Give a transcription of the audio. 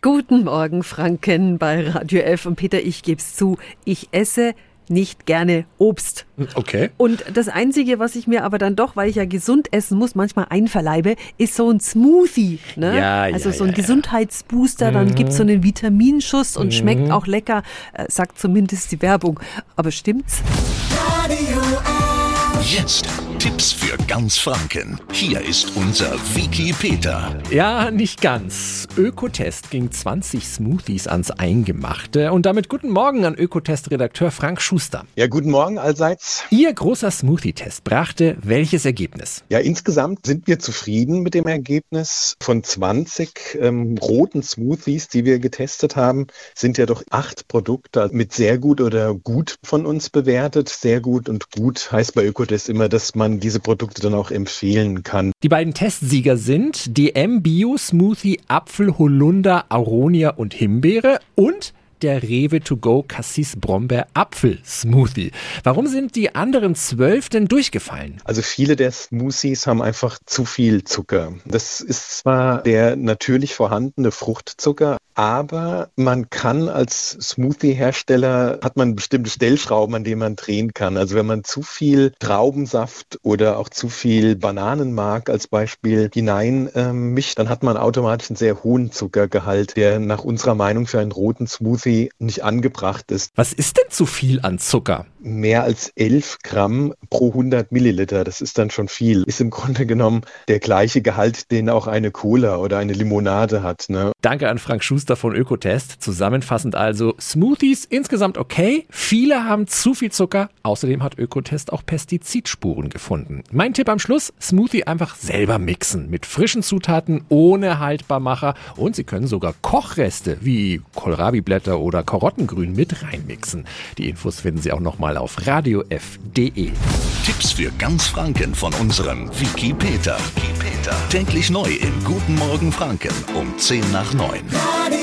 Guten Morgen, Franken bei Radio F. Und Peter, ich geb's zu, ich esse nicht gerne Obst. Okay. Und das Einzige, was ich mir aber dann doch, weil ich ja gesund essen muss, manchmal einverleibe, ist so ein Smoothie. Ne? Ja, also ja, so ein ja, ja. Gesundheitsbooster, dann gibt's so einen Vitaminschuss und schmeckt auch lecker, äh, sagt zumindest die Werbung. Aber stimmt's? Jetzt Tipps für ganz Franken. Hier ist unser Wiki Peter. Ja, nicht ganz. Ökotest ging 20 Smoothies ans Eingemachte. Und damit guten Morgen an Ökotest-Redakteur Frank Schuster. Ja, guten Morgen allseits. Ihr großer Smoothie-Test brachte welches Ergebnis? Ja, insgesamt sind wir zufrieden mit dem Ergebnis. Von 20 ähm, roten Smoothies, die wir getestet haben, sind ja doch acht Produkte mit sehr gut oder gut von uns bewertet. Sehr gut und gut heißt bei Ökotest immer, dass man diese Produkte dann auch empfehlen kann. Die beiden Testsieger sind DM Bio Smoothie Apfel, Holunder, Aronia und Himbeere und der Rewe to go Cassis Brombeer Apfel Smoothie. Warum sind die anderen zwölf denn durchgefallen? Also viele der Smoothies haben einfach zu viel Zucker. Das ist zwar der natürlich vorhandene Fruchtzucker, aber man kann als Smoothie-Hersteller, hat man bestimmte Stellschrauben, an denen man drehen kann. Also wenn man zu viel Traubensaft oder auch zu viel Bananenmark als Beispiel hinein ähm, mischt, dann hat man automatisch einen sehr hohen Zuckergehalt, der nach unserer Meinung für einen roten Smoothie nicht angebracht ist. Was ist denn zu viel an Zucker? Mehr als 11 Gramm pro 100 Milliliter, das ist dann schon viel. Ist im Grunde genommen der gleiche Gehalt, den auch eine Cola oder eine Limonade hat. Ne? Danke an Frank Schuster von Ökotest. Zusammenfassend also Smoothies insgesamt okay. Viele haben zu viel Zucker. Außerdem hat Ökotest auch Pestizidspuren gefunden. Mein Tipp am Schluss: Smoothie einfach selber mixen. Mit frischen Zutaten, ohne Haltbarmacher. Und Sie können sogar Kochreste wie Kohlrabi-Blätter oder Karottengrün mit reinmixen. Die Infos finden Sie auch nochmal auf radiof.de. Tipps für ganz Franken von unserem Wiki Peter. Wiki Peter. Täglich neu im Guten Morgen Franken um 10 nach 9. Radio